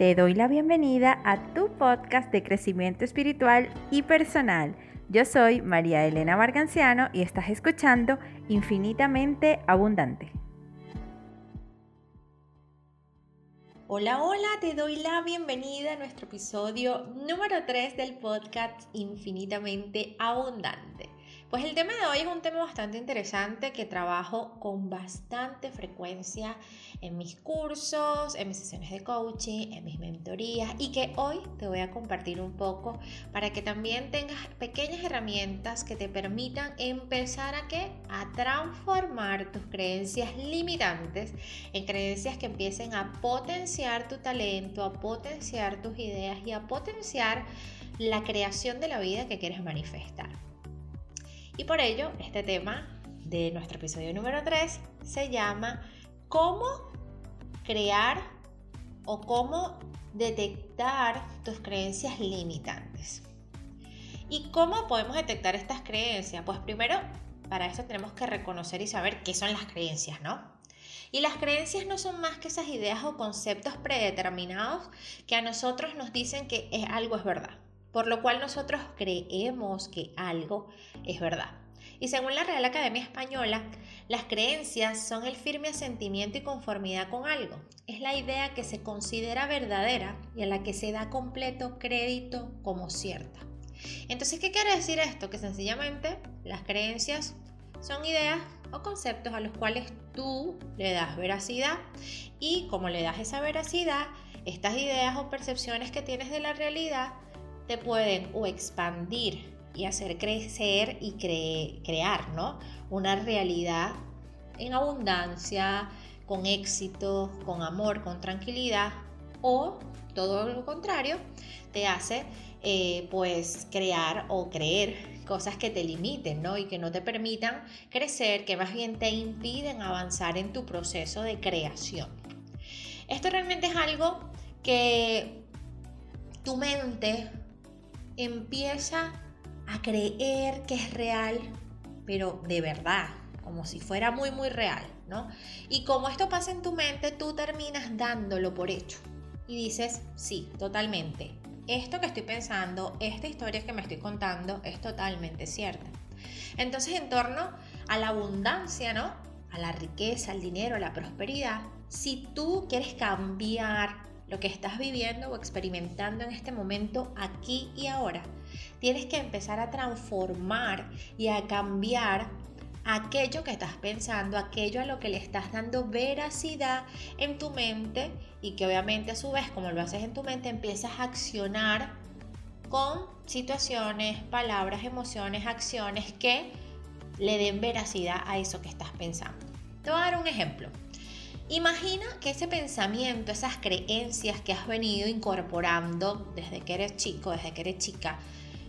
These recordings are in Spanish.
Te doy la bienvenida a tu podcast de crecimiento espiritual y personal. Yo soy María Elena Marganciano y estás escuchando Infinitamente Abundante. Hola, hola, te doy la bienvenida a nuestro episodio número 3 del podcast Infinitamente Abundante. Pues el tema de hoy es un tema bastante interesante que trabajo con bastante frecuencia en mis cursos, en mis sesiones de coaching, en mis mentorías y que hoy te voy a compartir un poco para que también tengas pequeñas herramientas que te permitan empezar a qué? A transformar tus creencias limitantes en creencias que empiecen a potenciar tu talento, a potenciar tus ideas y a potenciar la creación de la vida que quieres manifestar. Y por ello, este tema de nuestro episodio número 3 se llama ¿Cómo crear o cómo detectar tus creencias limitantes? ¿Y cómo podemos detectar estas creencias? Pues primero, para eso tenemos que reconocer y saber qué son las creencias, ¿no? Y las creencias no son más que esas ideas o conceptos predeterminados que a nosotros nos dicen que algo es verdad por lo cual nosotros creemos que algo es verdad. Y según la Real Academia Española, las creencias son el firme asentimiento y conformidad con algo. Es la idea que se considera verdadera y a la que se da completo crédito como cierta. Entonces, ¿qué quiere decir esto? Que sencillamente las creencias son ideas o conceptos a los cuales tú le das veracidad y como le das esa veracidad, estas ideas o percepciones que tienes de la realidad te pueden o expandir y hacer crecer y crear ¿no? una realidad en abundancia, con éxito, con amor, con tranquilidad, o todo lo contrario, te hace eh, pues crear o creer cosas que te limiten ¿no? y que no te permitan crecer, que más bien te impiden avanzar en tu proceso de creación. Esto realmente es algo que tu mente empieza a creer que es real, pero de verdad, como si fuera muy, muy real, ¿no? Y como esto pasa en tu mente, tú terminas dándolo por hecho y dices, sí, totalmente. Esto que estoy pensando, esta historia que me estoy contando es totalmente cierta. Entonces, en torno a la abundancia, ¿no? A la riqueza, al dinero, a la prosperidad, si tú quieres cambiar lo que estás viviendo o experimentando en este momento aquí y ahora. Tienes que empezar a transformar y a cambiar aquello que estás pensando, aquello a lo que le estás dando veracidad en tu mente y que obviamente a su vez, como lo haces en tu mente, empiezas a accionar con situaciones, palabras, emociones, acciones que le den veracidad a eso que estás pensando. Te voy a dar un ejemplo. Imagina que ese pensamiento, esas creencias que has venido incorporando desde que eres chico, desde que eres chica,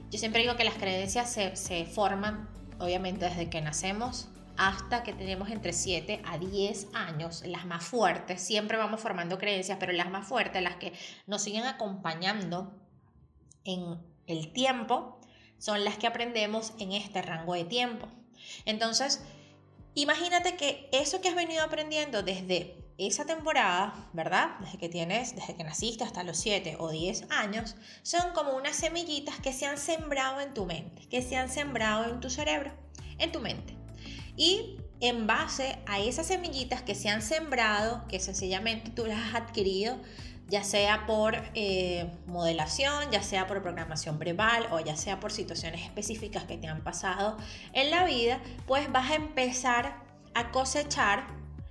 yo siempre digo que las creencias se, forman, obviamente, desde que nacemos hasta que tenemos entre 7 a 10 años, las más fuertes, siempre vamos formando creencias, pero las más fuertes, las que nos siguen acompañando en el tiempo, son las que aprendemos en este rango de tiempo. Entonces, Imagínate que eso que has venido aprendiendo desde esa temporada, ¿verdad? Desde que tienes, desde que naciste hasta los 7 o 10 años, son como unas semillitas que se han sembrado en tu mente, que se han sembrado en tu cerebro, en tu mente. Y en base a esas semillitas que se han sembrado, que sencillamente tú las has adquirido ya sea por eh, modelación, ya sea por programación verbal o ya sea por situaciones específicas que te han pasado en la vida, pues vas a empezar a cosechar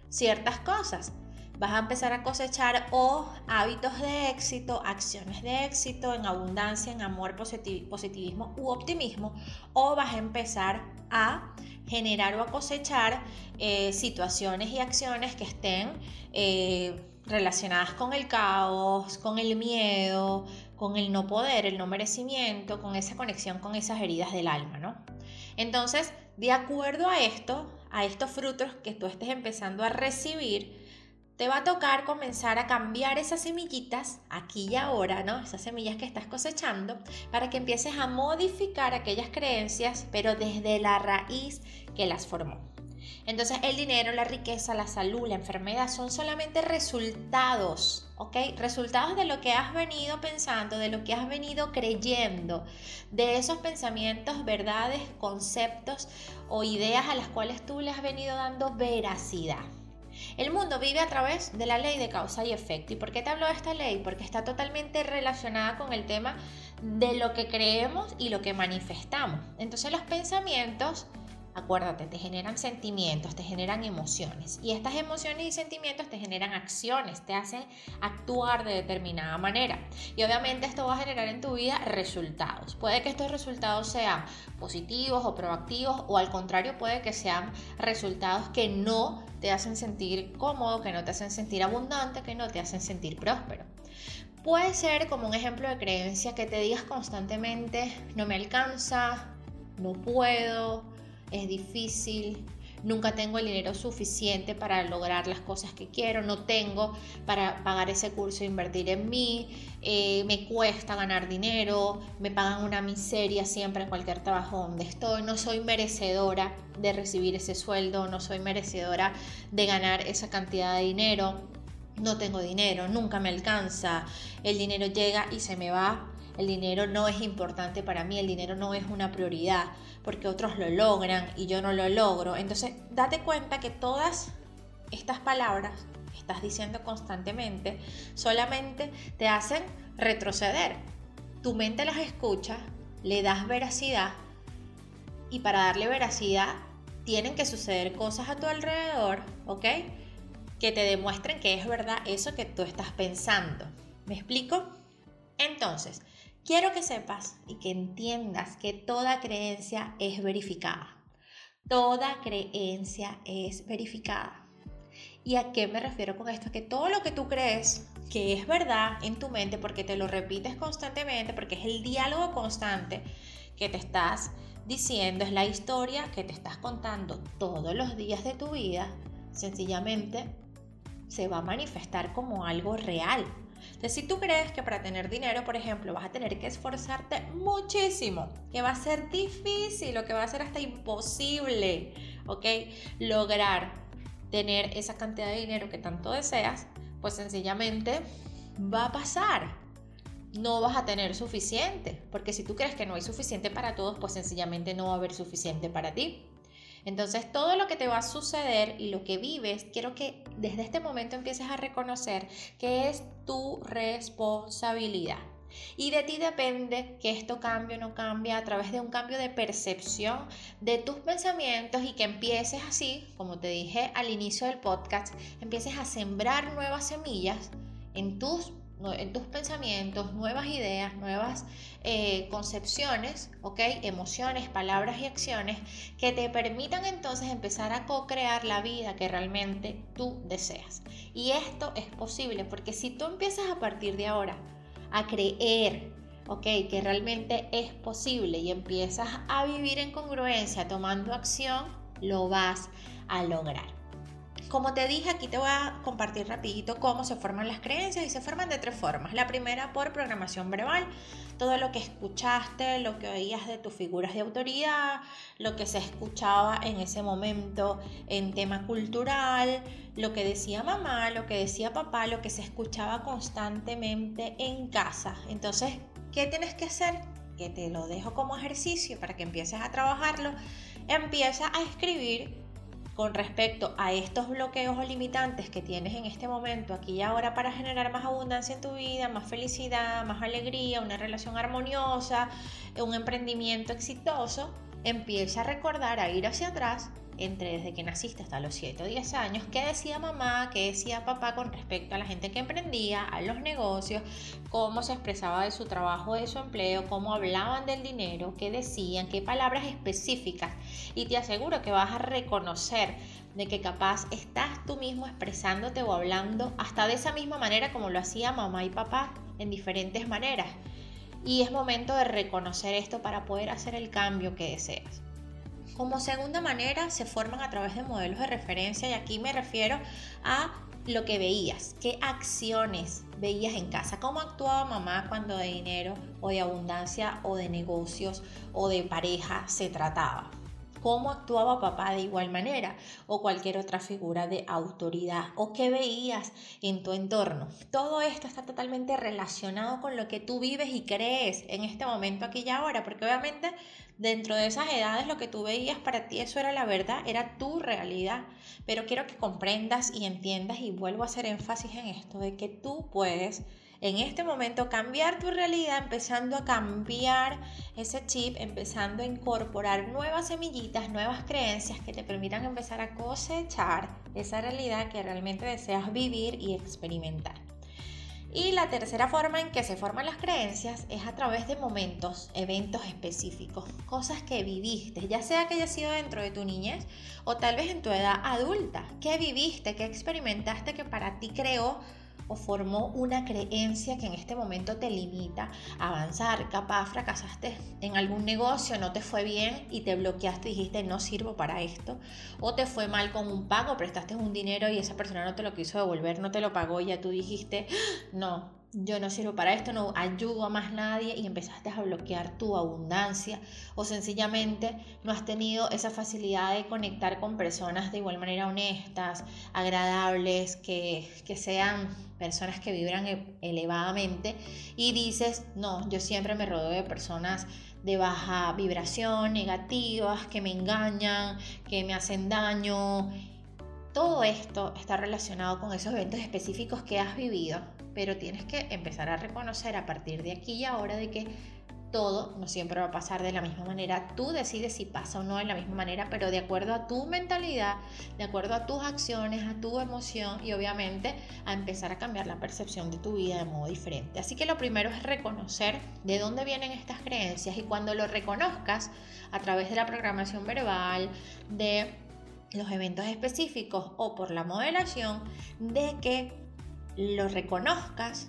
ciertas cosas. Vas a empezar a cosechar o hábitos de éxito, acciones de éxito, en abundancia, en amor, positivismo u optimismo, o vas a empezar a generar o a cosechar eh, situaciones y acciones que estén eh, relacionadas con el caos, con el miedo, con el no poder, el no merecimiento, con esa conexión con esas heridas del alma, ¿no? Entonces, de acuerdo a esto, a estos frutos que tú estés empezando a recibir, te va a tocar comenzar a cambiar esas semillitas aquí y ahora, ¿no? Esas semillas que estás cosechando, para que empieces a modificar aquellas creencias, pero desde la raíz que las formó. Entonces el dinero, la riqueza, la salud, la enfermedad son solamente resultados ¿ok? Resultados de lo que has venido pensando, de lo que has venido creyendo, de esos pensamientos, verdades, conceptos o ideas a las cuales tú le has venido dando veracidad. El mundo vive a través de la ley de causa y efecto. ¿Y por qué te hablo de esta ley? Porque está totalmente relacionada con el tema de lo que creemos y lo que manifestamos. Entonces los pensamientos Acuérdate, te generan sentimientos, te generan emociones. Y estas emociones y sentimientos te generan acciones, te hacen actuar de determinada manera. Y obviamente esto va a generar en tu vida resultados. Puede que estos resultados sean positivos o proactivos o al contrario puede que sean resultados que no te hacen sentir cómodo, que no te hacen sentir abundante, que no te hacen sentir próspero. Puede ser como un ejemplo de creencia que te digas constantemente, no me alcanza, no puedo, es difícil, nunca tengo el dinero suficiente para lograr las cosas que quiero, no tengo para pagar ese curso e invertir en mí, eh, me cuesta ganar dinero, me pagan una miseria siempre en cualquier trabajo donde estoy, no soy merecedora de recibir ese sueldo, no soy merecedora de ganar esa cantidad de dinero, no tengo dinero, nunca me alcanza, el dinero llega y se me va el dinero no es importante para mí, el dinero no es una prioridad, porque otros lo logran y yo no lo logro. Entonces, date cuenta que todas estas palabras que estás diciendo constantemente solamente te hacen retroceder. Tu mente las escucha, le das veracidad y para darle veracidad tienen que suceder cosas a tu alrededor, ¿ok? Que te demuestren que es verdad eso que tú estás pensando. ¿Me explico? Entonces, Quiero que sepas y que entiendas que toda creencia es verificada. Toda creencia es verificada. ¿Y a qué me refiero con esto? Que todo lo que tú crees que es verdad en tu mente, porque te lo repites constantemente, porque es el diálogo constante que te estás diciendo, es la historia que te estás contando todos los días de tu vida, sencillamente se va a manifestar como algo real, entonces, si tú crees que para tener dinero, por ejemplo, vas a tener que esforzarte muchísimo, que va a ser difícil o que va a ser hasta imposible, ¿ok? Lograr tener esa cantidad de dinero que tanto deseas, pues sencillamente va a pasar. No vas a tener suficiente, porque si tú crees que no hay suficiente para todos, pues sencillamente no va a haber suficiente para ti. Entonces, todo lo que te va a suceder y lo que vives, quiero que desde este momento empieces a reconocer que es tu responsabilidad. Y de ti depende que esto cambie o no cambie a través de un cambio de percepción de tus pensamientos y que empieces así, como te dije al inicio del podcast, empieces a sembrar nuevas semillas en tus en tus pensamientos, nuevas ideas, nuevas eh, concepciones, ¿ok? Emociones, palabras y acciones que te permitan entonces empezar a co-crear la vida que realmente tú deseas. Y esto es posible porque si tú empiezas a partir de ahora a creer, ¿ok? Que realmente es posible y empiezas a vivir en congruencia tomando acción, lo vas a lograr. Como te dije, aquí te voy a compartir rapidito cómo se forman las creencias y se forman de tres formas. La primera por programación verbal, todo lo que escuchaste, lo que oías de tus figuras de autoridad, lo que se escuchaba en ese momento en tema cultural, lo que decía mamá, lo que decía papá, lo que se escuchaba constantemente en casa. Entonces, ¿qué tienes que hacer? Que te lo dejo como ejercicio para que empieces a trabajarlo. Empieza a escribir con respecto a estos bloqueos o limitantes que tienes en este momento, aquí y ahora, para generar más abundancia en tu vida, más felicidad, más alegría, una relación armoniosa, un emprendimiento exitoso, empieza a recordar, a ir hacia atrás entre desde que naciste hasta los 7 o 10 años, qué decía mamá, qué decía papá con respecto a la gente que emprendía, a los negocios, cómo se expresaba de su trabajo, de su empleo, cómo hablaban del dinero, qué decían, qué palabras específicas. Y te aseguro que vas a reconocer de que capaz estás tú mismo expresándote o hablando hasta de esa misma manera como lo hacía mamá y papá en diferentes maneras. Y es momento de reconocer esto para poder hacer el cambio que deseas. Como segunda manera, se forman a través de modelos de referencia y aquí me refiero a lo que veías, qué acciones veías en casa, cómo actuaba mamá cuando de dinero o de abundancia o de negocios o de pareja se trataba. Cómo actuaba papá de igual manera o cualquier otra figura de autoridad o qué veías en tu entorno. Todo esto está totalmente relacionado con lo que tú vives y crees en este momento aquí y ahora, porque obviamente dentro de esas edades lo que tú veías para ti eso era la verdad, era tu realidad. Pero quiero que comprendas y entiendas y vuelvo a hacer énfasis en esto de que tú puedes en este momento cambiar tu realidad, empezando a cambiar ese chip, empezando a incorporar nuevas semillitas, nuevas creencias que te permitan empezar a cosechar esa realidad que realmente deseas vivir y experimentar. Y la tercera forma en que se forman las creencias es a través de momentos, eventos específicos, cosas que viviste, ya sea que haya sido dentro de tu niñez o tal vez en tu edad adulta. ¿Qué viviste? ¿Qué experimentaste que para ti creó o formó una creencia que en este momento te limita a avanzar. Capaz fracasaste en algún negocio, no te fue bien y te bloqueaste y dijiste no sirvo para esto. O te fue mal con un pago, prestaste un dinero y esa persona no te lo quiso devolver, no te lo pagó y ya tú dijiste no, yo no sirvo para esto, no ayudo a más nadie y empezaste a bloquear tu abundancia o sencillamente no has tenido esa facilidad de conectar con personas de igual manera honestas, agradables, que, que sean personas que vibran e, elevadamente y dices, no, yo siempre me rodeo de personas de baja vibración, negativas, que me engañan, que me hacen daño. Todo esto está relacionado con esos eventos específicos que has vivido pero tienes que empezar a reconocer a partir de aquí y ahora de que todo no siempre va a pasar de la misma manera. Tú decides si pasa o no de la misma manera, pero de acuerdo a tu mentalidad, de acuerdo a tus acciones, a tu emoción y obviamente a empezar a cambiar la percepción de tu vida de modo diferente. Así que lo primero es reconocer de dónde vienen estas creencias y cuando lo reconozcas a través de la programación verbal, de los eventos específicos o por la modelación, de que lo reconozcas,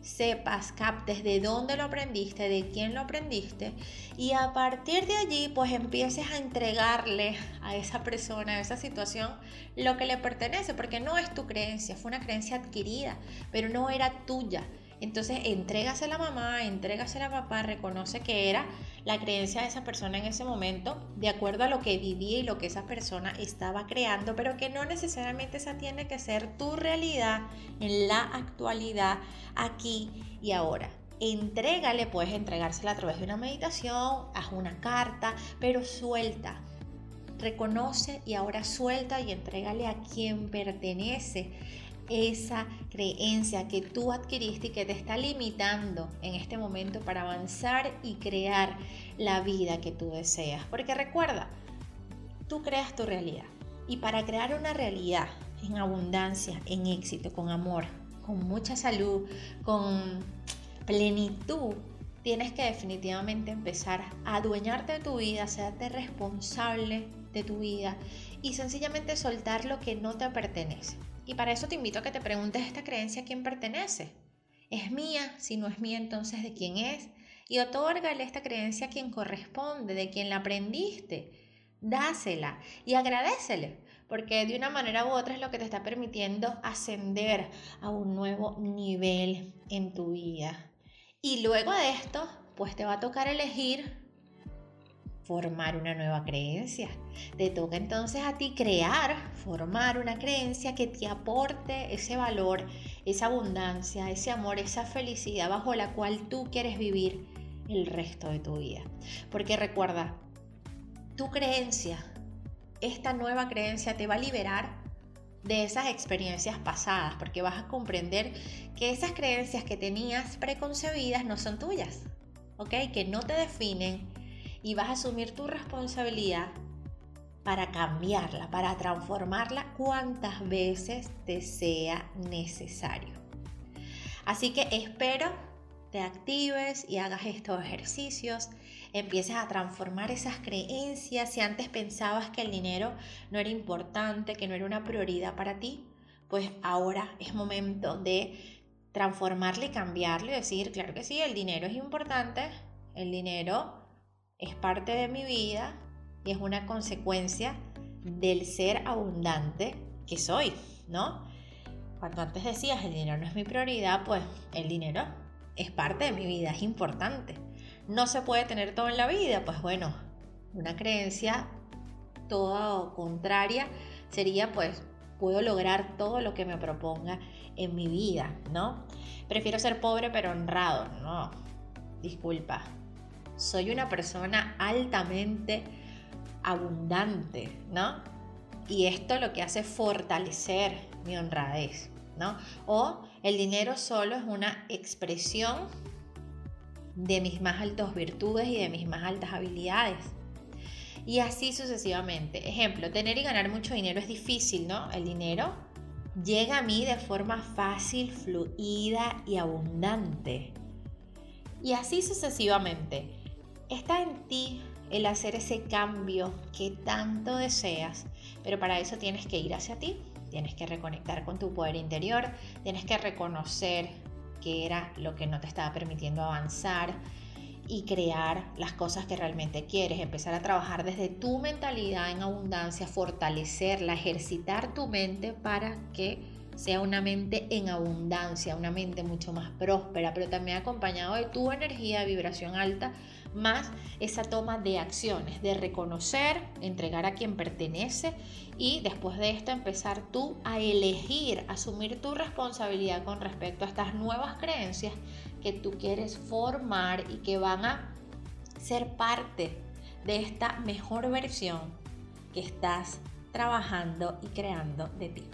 sepas, captes de dónde lo aprendiste, de quién lo aprendiste y a partir de allí pues empieces a entregarle a esa persona, a esa situación, lo que le pertenece, porque no es tu creencia, fue una creencia adquirida, pero no era tuya. Entonces, entrégasela a mamá, entrégasela a papá, reconoce que era la creencia de esa persona en ese momento, de acuerdo a lo que vivía y lo que esa persona estaba creando, pero que no necesariamente esa tiene que ser tu realidad en la actualidad, aquí y ahora. Entrégale, puedes entregársela a través de una meditación, haz una carta, pero suelta. Reconoce y ahora suelta y entrégale a quien pertenece esa creencia que tú adquiriste y que te está limitando en este momento para avanzar y crear la vida que tú deseas. Porque recuerda, tú creas tu realidad. Y para crear una realidad en abundancia, en éxito, con amor, con mucha salud, con plenitud, tienes que definitivamente empezar a adueñarte de tu vida, hacerte responsable de tu vida y sencillamente soltar lo que no te pertenece. Y para eso te invito a que te preguntes esta creencia a quién pertenece. ¿Es mía? Si no es mía, entonces ¿de quién es? Y otórgale esta creencia a quien corresponde, de quien la aprendiste. Dásela y agradecele, porque de una manera u otra es lo que te está permitiendo ascender a un nuevo nivel en tu vida. Y luego de esto, pues te va a tocar elegir formar una nueva creencia. Te toca entonces a ti crear, formar una creencia que te aporte ese valor, esa abundancia, ese amor, esa felicidad bajo la cual tú quieres vivir el resto de tu vida. Porque recuerda, tu creencia, esta nueva creencia te va a liberar de esas experiencias pasadas, porque vas a comprender que esas creencias que tenías preconcebidas no son tuyas, ¿ok? Que no te definen y vas a asumir tu responsabilidad para cambiarla, para transformarla cuantas veces te sea necesario. Así que espero te actives y hagas estos ejercicios, empieces a transformar esas creencias. Si antes pensabas que el dinero no era importante, que no era una prioridad para ti, pues ahora es momento de transformarle y cambiarle y decir, claro que sí, el dinero es importante, el dinero es parte de mi vida y es una consecuencia del ser abundante que soy, ¿no? Cuando antes decías el dinero no es mi prioridad, pues el dinero es parte de mi vida, es importante. No se puede tener todo en la vida, pues bueno, una creencia todo contraria sería pues puedo lograr todo lo que me proponga en mi vida, ¿no? Prefiero ser pobre pero honrado, no. Disculpa. Soy una persona altamente abundante, ¿no? Y esto lo que hace es fortalecer mi honradez, ¿no? O el dinero solo es una expresión de mis más altas virtudes y de mis más altas habilidades. Y así sucesivamente. Ejemplo, tener y ganar mucho dinero es difícil, ¿no? El dinero llega a mí de forma fácil, fluida y abundante. Y así sucesivamente. Está en ti el hacer ese cambio que tanto deseas, pero para eso tienes que ir hacia ti, tienes que reconectar con tu poder interior, tienes que reconocer qué era lo que no te estaba permitiendo avanzar y crear las cosas que realmente quieres, empezar a trabajar desde tu mentalidad en abundancia, fortalecerla, ejercitar tu mente para que sea una mente en abundancia, una mente mucho más próspera, pero también acompañado de tu energía vibración alta más esa toma de acciones, de reconocer, entregar a quien pertenece y después de esto empezar tú a elegir, asumir tu responsabilidad con respecto a estas nuevas creencias que tú quieres formar y que van a ser parte de esta mejor versión que estás trabajando y creando de ti.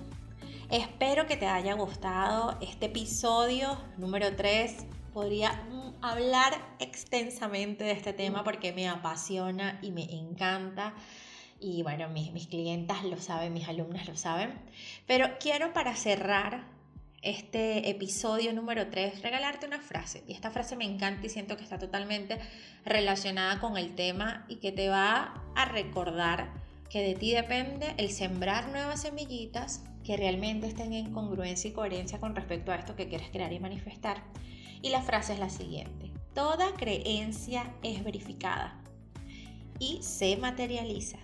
Espero que te haya gustado este episodio número 3. Podría hablar extensamente de este tema porque me apasiona y me encanta. Y bueno, mis, mis clientas lo saben, mis alumnas lo saben. Pero quiero para cerrar este episodio número 3 regalarte una frase. Y esta frase me encanta y siento que está totalmente relacionada con el tema y que te va a recordar que de ti depende el sembrar nuevas semillitas que realmente estén en congruencia y coherencia con respecto a esto que quieres crear y manifestar. Y la frase es la siguiente. Toda creencia es verificada y se materializa.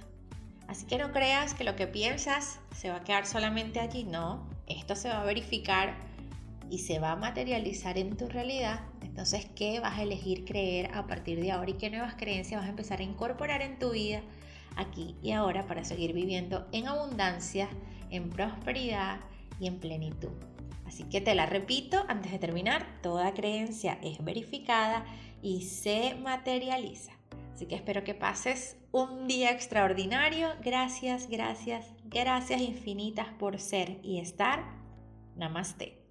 Así que no creas que lo que piensas se va a quedar solamente allí, no. Esto se va a verificar y se va a materializar en tu realidad. Entonces, ¿qué vas a elegir creer a partir de ahora y qué nuevas creencias vas a empezar a incorporar en tu vida aquí y ahora para seguir viviendo en abundancia, en prosperidad y en plenitud? Así que te la repito antes de terminar, toda creencia es verificada y se materializa. Así que espero que pases un día extraordinario. Gracias, gracias, gracias infinitas por ser y estar. Namaste.